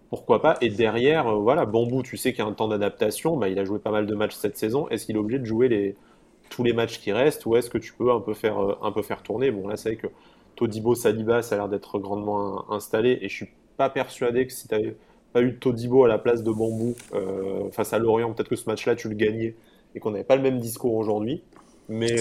pourquoi pas? Et derrière, euh, voilà, Bambou, tu sais qu'il y a un temps d'adaptation, bah, il a joué pas mal de matchs cette saison. Est-ce qu'il est obligé de jouer tous les matchs qui restent ou est-ce que tu peux un peu faire, un peu faire tourner? Bon, là, c'est vrai que Todibo Saliba, ça a l'air d'être grandement installé et je suis pas persuadé que si tu avais pas eu Todibo à la place de Bambou euh, face à Lorient, peut-être que ce match-là, tu le gagnais et qu'on n'avait pas le même discours aujourd'hui. Mais,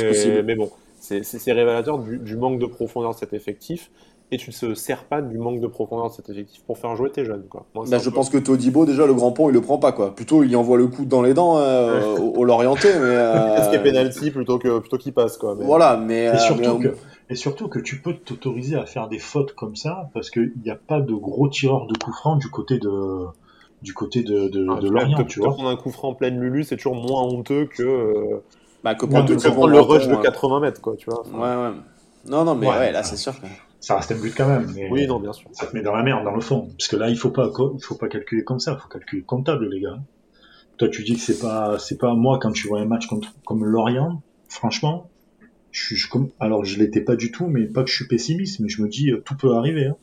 mais bon, c'est révélateur du, manque de profondeur de cet effectif. Et tu ne se sers pas du manque de profondeur de cet effectif pour faire jouer tes jeunes. Quoi. Bah, je pense que Todibo, déjà, le grand pont, il le prend pas. quoi. Plutôt, il envoie le coup dans les dents euh, au, Lorientais. Mais, euh... ce qui est penalty plutôt qu'il plutôt qu'il passe. Quoi. Voilà, mais. Et surtout que et surtout que tu peux t'autoriser à faire des fautes comme ça parce qu'il n'y a pas de gros tireurs de coups francs du côté de du côté de, de, ah, de Lorient. Tu vois. prendre un coup franc en pleine Lulu, c'est toujours moins honteux que, euh, bah, que prendre, le rush de 80 mètres, quoi, tu vois. ouais, ouais. Non, non, mais ouais, là, c'est sûr. Ça reste un but quand même. Mais oui, non, bien sûr. Ça te met dans la merde, dans le fond. Parce que là, il faut pas, il faut pas calculer comme ça. Il faut calculer comptable, les gars. Toi, tu dis que c'est pas, c'est pas moi quand tu vois un match contre, comme Lorient. Franchement, je, je, alors je l'étais pas du tout, mais pas que je suis pessimiste, mais je me dis euh, tout peut arriver. Hein.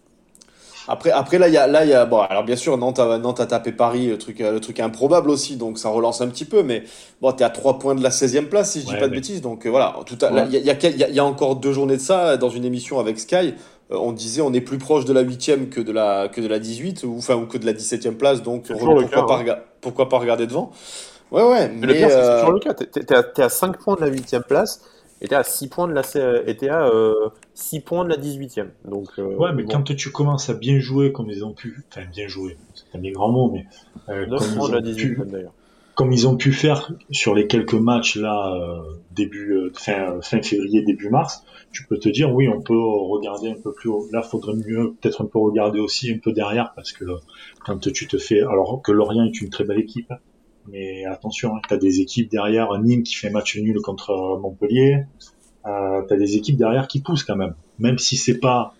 Après, après là, il y a, là, il y a, bon, alors bien sûr, Nantes a, Nantes a tapé Paris, le truc, le truc improbable aussi, donc ça relance un petit peu, mais bon, t'es à 3 points de la 16e place, si je dis pas de bêtises, donc euh, voilà. Tout il y, a, y, a, encore deux journées de ça, dans une émission avec Sky, euh, on disait on est plus proche de la 8e que de la, que de la 18, ou, enfin, ou que de la 17e place, donc pourquoi, pas, pourquoi pas regarder devant? Ouais, ouais. Mais, le pire, c'est toujours le cas, t'es à, à 5 points de la 8e place, était à 6 points de la était à 6 euh, points de la 18e. Donc euh, Ouais, mais quand tu commences à bien jouer comme ils ont pu, enfin bien jouer, c'est un bien grand mot mais euh, comme, ils ont pu, comme ils ont pu faire sur les quelques matchs là début fin fin février début mars, tu peux te dire oui, on peut regarder un peu plus haut. Là, faudrait mieux peut-être un peu regarder aussi un peu derrière parce que quand tu te fais alors que Lorient est une très belle équipe, mais attention, hein, tu as des équipes derrière, Nîmes qui fait match nul contre Montpellier, euh, tu des équipes derrière qui poussent quand même. Même si c'est pas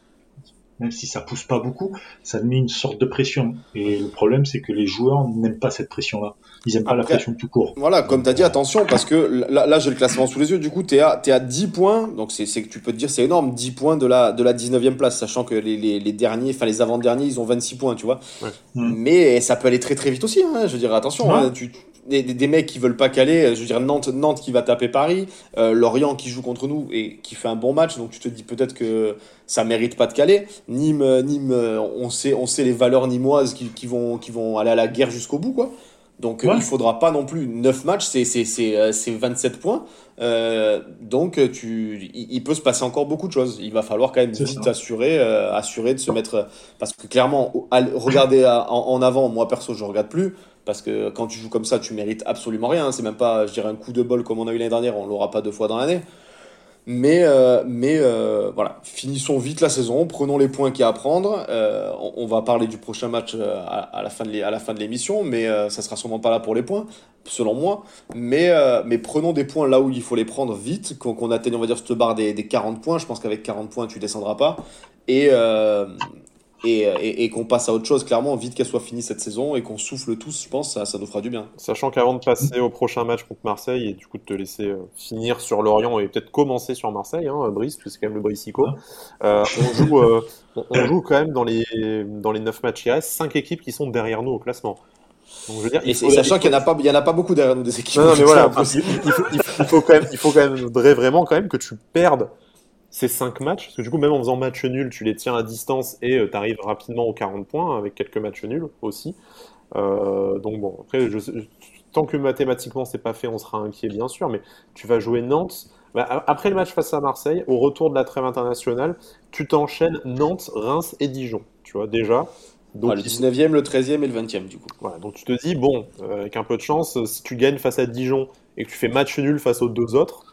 même si ça pousse pas beaucoup, ça met une sorte de pression. Et le problème, c'est que les joueurs n'aiment pas cette pression-là. Ils aiment pas la pression tout court. Voilà, comme tu as dit, attention, parce que là, là j'ai le classement sous les yeux, du coup, tu es, es, à 10 points, donc c'est que tu peux te dire, c'est énorme, 10 points de la, de la 19e place, sachant que les, les, les derniers, enfin les avant-derniers, ils ont 26 points, tu vois. Ouais. Mais ça peut aller très très vite aussi, hein, je dirais, attention, hein, tu, des, des, mecs qui veulent pas caler, je veux dire Nantes, Nantes qui va taper Paris, euh, Lorient qui joue contre nous et qui fait un bon match, donc tu te dis peut-être que ça mérite pas de caler. Nîmes, Nîmes, on sait, on sait les valeurs nimoises qui, qui vont, qui vont aller à la guerre jusqu'au bout, quoi. Donc ouais. il faudra pas non plus 9 matchs, c'est c'est c'est 27 points. Euh, donc tu il, il, peut se passer encore beaucoup de choses. Il va falloir quand même vite ça. assurer euh, assurer de se mettre parce que clairement regarder en, en, avant, moi perso je regarde plus parce que quand tu joues comme ça, tu mérites absolument rien. C'est même pas je dirais un coup de bol comme on a eu l'année dernière, on l'aura pas deux fois dans l'année. Mais, euh, mais euh, voilà, finissons vite la saison, prenons les points qu'il y a à prendre. Euh, on, va parler du prochain match à, à la fin de l'émission, mais ça sera sûrement pas là pour les points, selon moi. Mais, mais prenons des points là où il faut les prendre vite, qu'on qu atteigne, on va dire, cette barre des, des 40 points. Je pense qu'avec 40 points, tu descendras pas. Et, et, et, et qu'on passe à autre chose, clairement, vite qu'elle soit finie cette saison et qu'on souffle tous, je pense, ça, ça nous fera du bien. Sachant qu'avant de passer au prochain match contre Marseille et du coup de te laisser euh, finir sur Lorient et peut-être commencer sur Marseille, hein, Brice, puisque c'est quand même le Bricico, euh, on, joue, euh, on, joue quand même dans les, dans les 9 matchs qui restent, 5 équipes qui sont derrière nous au classement. Donc, je veux dire, et, faut, et sachant qu'il n'y en, a pas, il y en a pas beaucoup derrière nous des équipes. Non, non mais voilà, il, il, faut, il, faut, quand même, il faut quand même vraiment quand même que tu perdes ces 5 matchs, parce que du coup, même en faisant match nul, tu les tiens à distance et euh, tu arrives rapidement aux 40 points, avec quelques matchs nuls aussi. Euh, donc bon, après, je, tant que mathématiquement c'est pas fait, on sera inquiet bien sûr, mais tu vas jouer Nantes. Bah, après le match face à Marseille, au retour de la trêve internationale, tu t'enchaînes Nantes, Reims et Dijon. Tu vois, déjà. Donc, ouais, le 19e, le 13e et le 20e, du coup. Voilà, donc tu te dis, bon, euh, avec un peu de chance, si tu gagnes face à Dijon et que tu fais match nul face aux deux autres,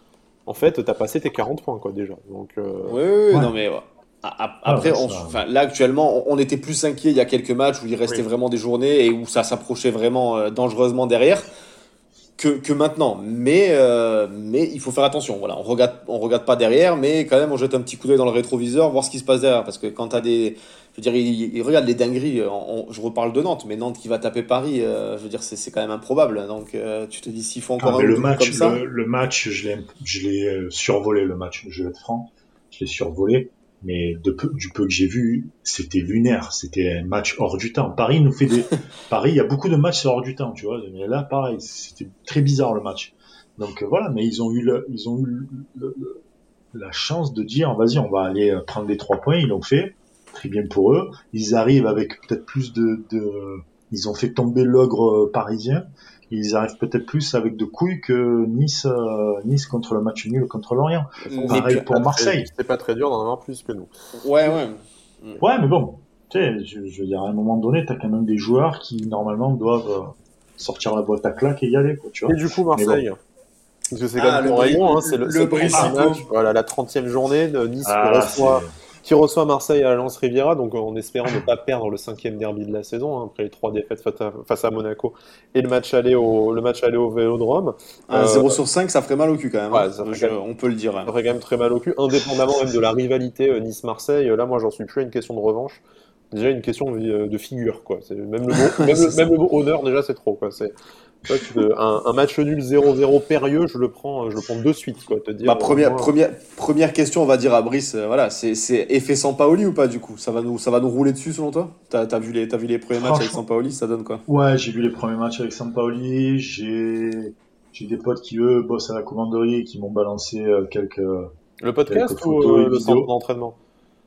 en fait, tu as passé tes 40 points, quoi, déjà. Donc, euh... Oui, oui, ouais. non, mais. Ouais. Après, ah, on, enfin, là actuellement, on était plus inquiet il y a quelques matchs où il restait oui. vraiment des journées et où ça s'approchait vraiment euh, dangereusement derrière que, que maintenant. Mais, euh, mais il faut faire attention. Voilà, on regarde, on regarde pas derrière, mais quand même, on jette un petit coup d'œil dans le rétroviseur, voir ce qui se passe derrière. Parce que quand tu as des. Je veux dire, il, il regarde les dingueries. On, je reparle de Nantes, mais Nantes qui va taper Paris, euh, je veux dire, c'est quand même improbable. Donc, euh, tu te dis, s'il faut encore ah, un le match, comme ça. Le, le match, je l'ai euh, survolé, le match, je vais être franc. Je l'ai survolé mais de peu, du peu que j'ai vu, c'était lunaire. C'était un match hors du temps. Paris nous fait des. Paris, il y a beaucoup de matchs hors du temps, tu vois. Mais là, pareil, c'était très bizarre le match. Donc euh, voilà, mais ils ont eu, le, ils ont eu le, la chance de dire, vas-y, on va aller euh, prendre les trois points. Ils l'ont fait, très bien pour eux. Ils arrivent avec peut-être plus de, de, ils ont fait tomber l'ogre parisien ils arrivent peut-être plus avec de couilles que Nice, euh, Nice contre le match nul contre Lorient. Pareil pour Marseille. C'est pas très dur d'en avoir plus que nous. Ouais, ouais. Ouais, mais bon, tu sais, je, je veux dire, à un moment donné, t'as quand même des joueurs qui normalement doivent euh, sortir la boîte à claques et y aller, quoi, tu vois. Et du coup, Marseille. Bon. Parce que c'est ah, quand même rayon, hein, c'est le, le, le match, voilà, la 30e journée de Nice ah, reçoit qui reçoit Marseille à Lens Riviera, donc en espérant ne pas perdre le cinquième derby de la saison, hein, après les trois défaites face à, Monaco et le match aller au, le match aller au Vélodrome. Un euh, 0 sur 5, ça ferait mal au cul quand même. Ouais, hein. Je, on peut le dire. Ça ferait quand même très mal au cul, indépendamment même de la rivalité euh, Nice-Marseille. Là, moi, j'en suis plus à une question de revanche. Déjà une question de, de figure, quoi. Même le mot, même, le, même le mot honneur, déjà, c'est trop, quoi. C'est un, un, match nul 0-0 périlleux, je le prends, je le prends de suite, quoi. Te dire, bah, première, moi, première, première question, on va dire à Brice, euh, voilà, c'est effet Sampaoli ou pas du coup? Ça va nous, ça va nous rouler dessus selon toi? T'as as vu les, as vu les premiers matchs avec Sampaoli, ça donne quoi? Ouais, j'ai vu les premiers matchs avec Sampaoli. J'ai, j'ai des potes qui eux bossent à la commanderie et qui m'ont balancé euh, quelques. Le podcast quelques ou euh, le centre d'entraînement?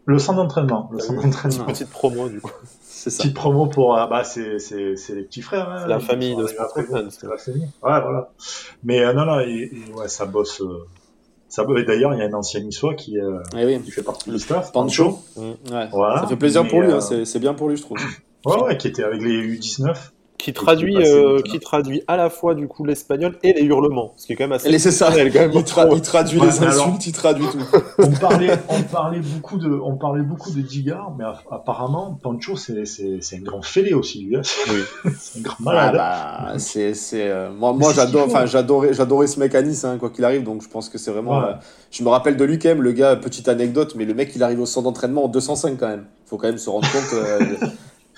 Le centre d'entraînement. Le centre d'entraînement. Petite promo du coup. C'est ça. Petite promo pour, euh, bah, c'est, c'est, c'est les petits frères. Hein, la famille de Sportman. C'est la famille. Ouais, voilà. Mais euh, non, non, et, et, ouais, ça bosse. Euh, ça, et d'ailleurs, il y a un ancien niçois qui, euh, eh oui. qui fait partie du staff. Pancho. Pancho. Mmh. Ouais. Voilà. Ça fait plaisir Mais, pour lui, hein, c'est, c'est bien pour lui, je trouve. Ouais, ouais, qui était avec les U19 qui traduit, euh, qui traduit à la fois du coup l'espagnol et les hurlements, ce qui est quand même assez. C'est ça. Quand même il, tra il, traduit ouais, les insultes, alors, il traduit tout. on parlait, on parlait beaucoup de, on parlait beaucoup de Digard, mais apparemment Pancho c'est c'est un grand fêlé aussi lui. Hein. Oui. c'est un grand malade. Ah bah, c'est c'est euh, moi moi j'adore, enfin j'adorais j'adorais ce mécanisme hein, quoi qu'il arrive, donc je pense que c'est vraiment. Ouais. Euh, je me rappelle de lui quand même, le gars petite anecdote, mais le mec il arrive au centre d'entraînement en 205 quand même. faut quand même se rendre compte euh,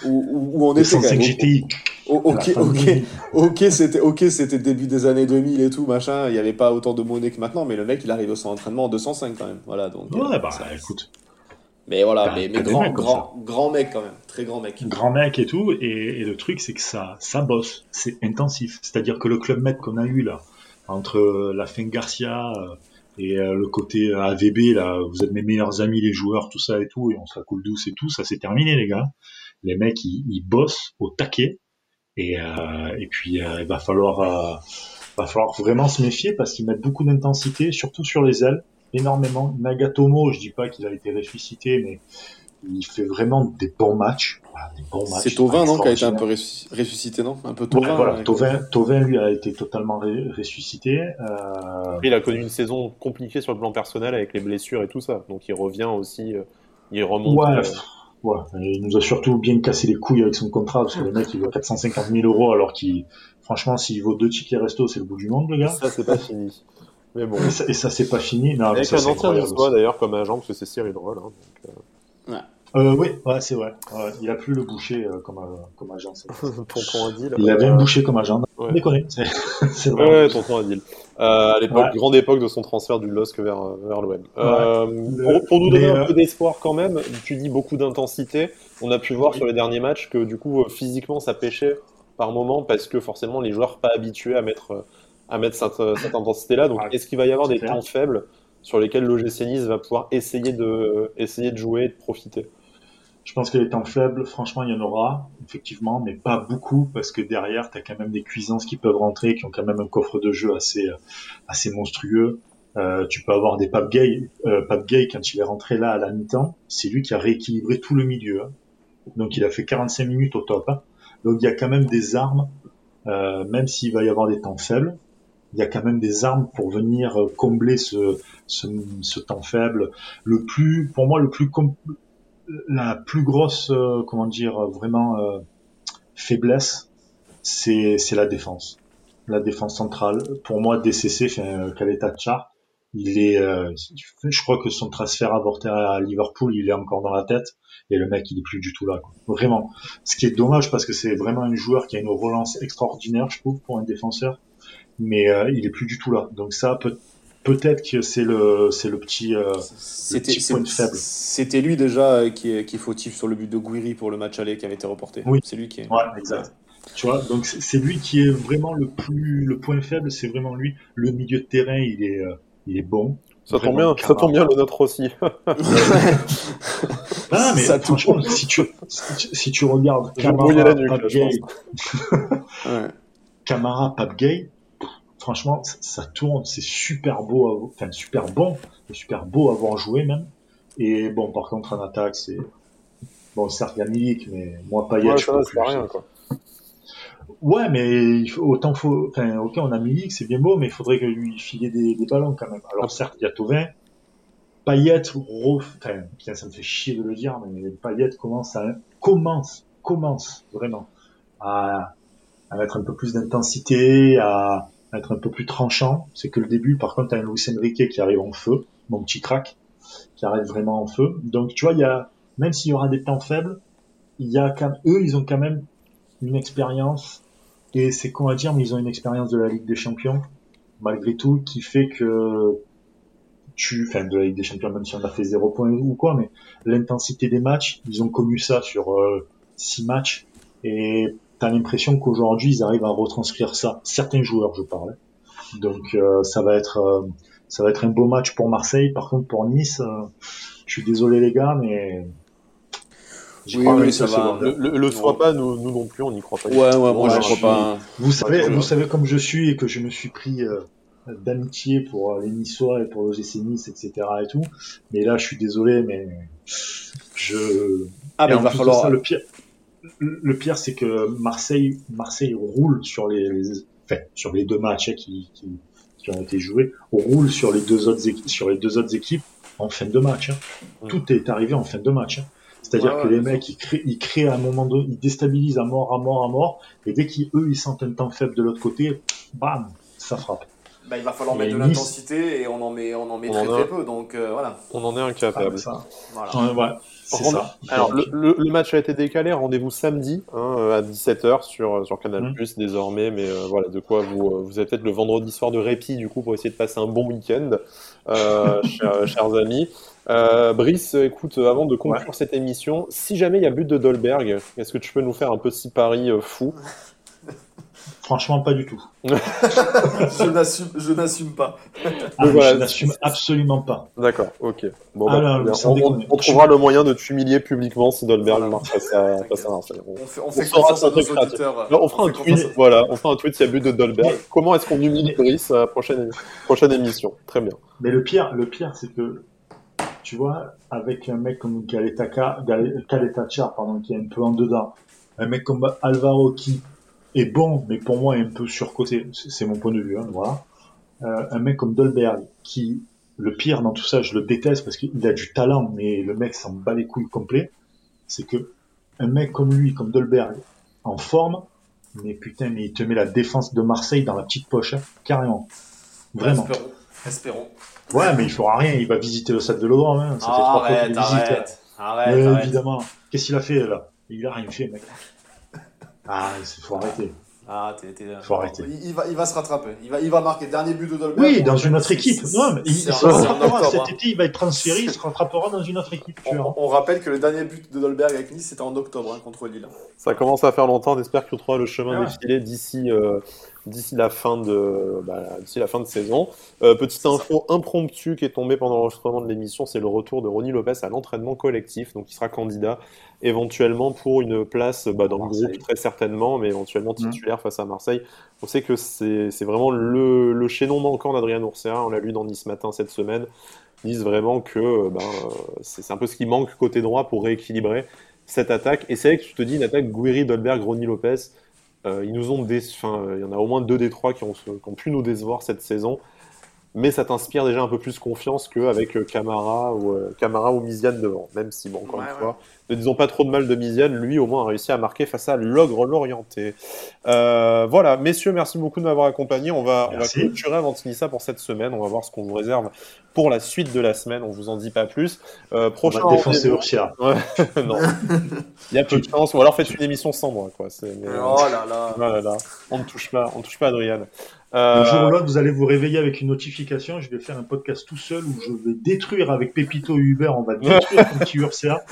où, où, on était. 105 GTI. ok, ok, ok, c'était ok, c'était début des années 2000 et tout machin. Il n'y avait pas autant de monnaie que maintenant, mais le mec il arrive au son entraînement en 205 quand même. Voilà donc. Ouais, euh, bah écoute. Mais voilà, mais, mais grand, grand, grand mec quand même, très grand mec. Grand mec et tout, et, et le truc c'est que ça, ça bosse, c'est intensif. C'est-à-dire que le club med qu'on a eu là, entre la fin Garcia euh, et euh, le côté AVB là, vous êtes mes meilleurs amis les joueurs, tout ça et tout, et on se la coule douce et tout, ça c'est terminé les gars. Les mecs ils, ils bossent au taquet, et, euh, et puis il va falloir, va falloir vraiment se méfier parce qu'ils mettent beaucoup d'intensité, surtout sur les ailes énormément. Nagatomo, je dis pas qu'il a été ressuscité, mais il fait vraiment des bons matchs. C'est Tovin, non, qui a été un peu ressuscité, non? Un peu Tovin. voilà, Tovin, lui, a été totalement ressuscité. Euh... Il a connu une saison compliquée sur le plan personnel avec les blessures et tout ça. Donc il revient aussi, euh, il remonte. Ouais, euh... ouais. il nous a surtout bien cassé les couilles avec son contrat, parce que le mec, il vaut 450 000 euros, alors qu'il, franchement, s'il vaut deux tickets resto, c'est le bout du monde, le gars. Ça, c'est pas fini. Mais bon. Et ça, ça c'est pas fini. Non, Avec ça, un ancien de d'ailleurs comme agent, parce que c'est Cyril Roll. Hein, donc, euh... ouais. Euh, oui, ouais, c'est vrai. Ouais, il a plus le boucher euh, comme, euh, comme agent. tonton Adil. Il avait un boucher comme agent. Ouais. Déconné. C'est vrai. Ouais, tonton Adil. Euh, à l'époque, ouais. grande époque de son transfert du LOSC vers, vers l'OM. Le... Pour, pour, nous donner un peu d'espoir quand même, tu dis beaucoup d'intensité. On a pu voir sur les derniers matchs que du coup, physiquement, ça pêchait par moment parce que forcément, les joueurs pas habitués à mettre à mettre cette, cette intensité-là. Donc, est-ce qu'il va y avoir des temps faibles sur lesquels l'OGC Nice va pouvoir essayer de, essayer de jouer et de profiter? Je pense que les temps faibles, franchement, il y en aura, effectivement, mais pas beaucoup, parce que derrière, tu as quand même des cuisances qui peuvent rentrer, qui ont quand même un coffre de jeu assez, assez monstrueux. Euh, tu peux avoir des Pape Gay, euh, quand il est rentré là à la mi-temps, c'est lui qui a rééquilibré tout le milieu. Hein. Donc il a fait 45 minutes au top. Hein. Donc il y a quand même des armes, euh, même s'il va y avoir des temps faibles, il y a quand même des armes pour venir combler ce, ce, ce temps faible. Le plus, pour moi, le plus la plus grosse, euh, comment dire, vraiment euh, faiblesse, c'est la défense, la défense centrale. Pour moi, DCC, enfin, Kaleta Char, il est, euh, je crois que son transfert avorté à Liverpool, il est encore dans la tête. Et le mec, il est plus du tout là. Quoi. Vraiment. Ce qui est dommage parce que c'est vraiment un joueur qui a une relance extraordinaire, je trouve, pour un défenseur mais euh, il est plus du tout là. Donc ça peut peut-être que c'est le c'est le petit, euh, le petit point faible. C'était lui déjà euh, qui est, qui est fautif sur le but de Guiri pour le match aller qui avait été reporté. Oui, c'est lui qui est. Ouais, exact. Tu vois, donc c'est lui qui est vraiment le plus le point faible, c'est vraiment lui. Le milieu de terrain, il est euh, il est bon. Ça tombe bien, ça tombe bien le nôtre aussi. ah mais ça franchement, si tu si tu regardes Camara, Pape Gay, Camara, Pape Gay, franchement, ça tourne, c'est super beau, à, enfin super bon, super beau à voir jouer même. Et bon, par contre en attaque, c'est bon, certes il y a Milik, mais moi Payet, ouais, je peux plus. Rien, quoi. Ouais, mais autant faut, enfin, ok, on a Milik, c'est bien beau, mais il faudrait que lui filer des, des ballons quand même. Alors certes, il y a Tovin, Payet, enfin, putain, ça me fait chier de le dire, mais Payet commence à, commence, commence vraiment à, à mettre un peu plus d'intensité, à, être un peu plus tranchant. C'est que le début, par contre, t'as un Luis Enrique qui arrive en feu, mon petit crack, qui arrive vraiment en feu. Donc, tu vois, il y a, même s'il y aura des temps faibles, il y a quand eux, ils ont quand même une expérience, et c'est con à dire, mais ils ont une expérience de la Ligue des Champions, malgré tout, qui fait que tu, enfin, de la Ligue des Champions, même si on a fait zéro point ou quoi, mais l'intensité des matchs, ils ont connu ça sur euh, six matchs, et t'as l'impression qu'aujourd'hui ils arrivent à retranscrire ça. Certains joueurs, je parle. Donc euh, ça va être euh, ça va être un beau match pour Marseille. Par contre pour Nice, euh, je suis désolé les gars, mais oui, oui, ça va. Le, le, le fera pas, nous, nous, non plus, on n'y croit pas. Ouais, ouais, moi je crois pas. Vous savez, vous savez comme je suis et que je me suis pris d'amitié pour les Niçois et pour l'OGC Nice, etc. et tout. Mais là, je suis désolé, mais je. Ah, mais il va falloir. Ça, le pire, le pire, c'est que Marseille, Marseille roule sur les, les enfin, sur les deux matchs qui, qui, qui, ont été joués, roule sur les deux autres équipes, sur les deux autres équipes en fin de match. Hein. Mm. Tout est arrivé en fin de match. Hein. C'est-à-dire ouais, que ouais, les mecs, ils créent, ils créent à un moment donné, ils déstabilisent à mort, à mort, à mort, et dès qu'eux, ils sentent un temps faible de l'autre côté, bam, ça frappe. Bah, il va falloir mettre de l'intensité et on en met, on en met très, très peu. Donc euh, voilà. On en est incapable. Ah, voilà. c'est ça. Alors, le, le, match a été décalé. Rendez-vous samedi hein, euh, à 17h sur, sur Canal mmh. désormais. Mais euh, voilà, de quoi vous, vous avez peut-être le vendredi soir de répit du coup pour essayer de passer un bon week-end, chers, chers, amis. Brice, écoute, avant de conclure cette émission, si jamais il y a but de Dolberg, est-ce que tu peux nous faire un petit pari fou? Franchement, pas du tout. je n'assume pas. Ah, je n'assume absolument pas. D'accord, ok. Bon, bah, ah, on, trouvera le moyen de t'humilier publiquement si Dolberg marche face à, Marseille. On, fait, on, fait confiance à nos auditeurs. on fera un tweet, voilà, on fera un tweet s'il y a but de Dolberg. Comment est-ce qu'on humilie Brice à la prochaine, prochaine émission? Très bien. Mais le pire, le pire, c'est que tu vois, avec un mec comme Galetaka, Galetachar, pardon, qui est un peu en dedans, un mec comme Alvaro qui est bon, mais pour moi est un peu surcoté. C'est mon point de vue, hein, voilà. Euh, un mec comme Dolberg, qui, le pire dans tout ça, je le déteste parce qu'il a du talent, mais le mec s'en bat les couilles complet. C'est que un mec comme lui, comme Dolberg, en forme, mais putain, mais il te met la défense de Marseille dans la petite poche, hein, carrément. Vraiment. Espérons. Espérons. Ouais, mais il fera rien, il va visiter le stade de l'Odron. Hein. Ça fait trois fois qu'il visite. Arrête, arrête. Évidemment. Qu'est-ce qu'il a fait là? Il a rien fait, mec. Ah, il faut arrêter. Ah, t'es, t'es... Faut arrêter. Il, va, il va se rattraper. Il va, il va marquer dernier but de Dolberg. Oui, dans une autre équipe. Non, mais il, se rattrapera. Cet hein. été, il va être transféré, il se rattrapera dans une autre équipe. On, on, rappelle que le dernier but de Dolberg avec Nice, c'était en octobre hein, contre Lille. Ça commence à faire longtemps. On espère qu'on trouvera le chemin ah défilé d'ici euh, d'ici la fin de bah, d'ici la fin de saison. Euh, petite info impromptue qui est tombée pendant l'enregistrement de l'émission, c'est le retour de Ronnie Lopez à l'entraînement collectif, donc il sera candidat éventuellement pour une place bah, dans le groupe très certainement, mais éventuellement mmh. titulaire face à Marseille. On sait que c'est vraiment le, le chaînon manquant d'Adrien Ourséa, on l'a lu dans Nice Matin cette semaine. Nice vraiment que ben, c'est un peu ce qui manque côté droit pour rééquilibrer cette attaque. Et c'est vrai que tu te dis une attaque Guiri, Dolberg, Ronnie Lopez euh, ils nous ont des... enfin, il y en a au moins deux des trois qui ont, qui ont pu nous décevoir cette saison mais ça t'inspire déjà un peu plus confiance qu'avec euh, Camara ou euh, Camara ou Miziane devant. Même si, bon, encore une fois, ne disons pas trop de mal de Miziane, lui au moins a réussi à marquer face à l'ogre l'orienté. Euh, voilà, messieurs, merci beaucoup de m'avoir accompagné. On va, on va clôturer avant de finir ça pour cette semaine. On va voir ce qu'on vous réserve pour la suite de la semaine. On vous en dit pas plus. Euh, prochain on va défoncer Ursia. non, il y a peu de chance. Ou alors faites une émission sans moi, quoi. oh là là. Oh là là. On ne touche pas, on touche pas Adrien. Euh... Un jour ou l'autre, vous allez vous réveiller avec une notification. Je vais faire un podcast tout seul où je vais détruire avec Pepito et Uber. On va détruire un petit Ursa.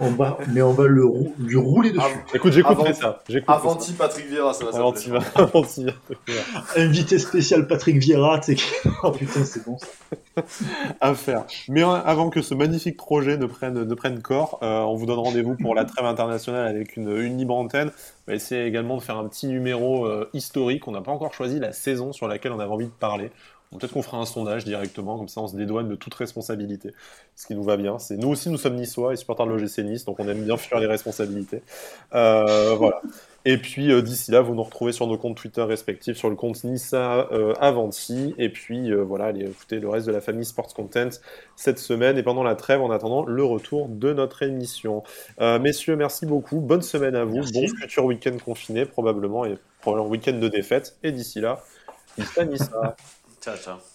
On va, mais on va le lui rouler dessus. Écoute, j'écouterai ça. Avanti Patrick Vieira, ça va Avanti, Avanti. Invité spécial Patrick Vieira, tu sais Oh putain, c'est bon ça. à faire. Mais avant que ce magnifique projet ne prenne, ne prenne corps, euh, on vous donne rendez-vous pour la trêve internationale avec une, une libre antenne. On va essayer également de faire un petit numéro euh, historique. On n'a pas encore choisi la saison sur laquelle on avait envie de parler. Peut-être qu'on fera un sondage directement, comme ça on se dédouane de toute responsabilité. Ce qui nous va bien. C'est Nous aussi, nous sommes niçois et supporters de l'OGC Nice, donc on aime bien fuir les responsabilités. Euh, voilà. Et puis euh, d'ici là, vous nous retrouvez sur nos comptes Twitter respectifs, sur le compte Nissa euh, Avanti. Et puis voilà, allez écouter le reste de la famille Sports Content cette semaine et pendant la trêve en attendant le retour de notre émission. messieurs, merci beaucoup. Bonne semaine à vous. Bon futur week-end confiné probablement et probablement week-end de défaite. Et d'ici là, Nissa Nissa. Ciao, ciao.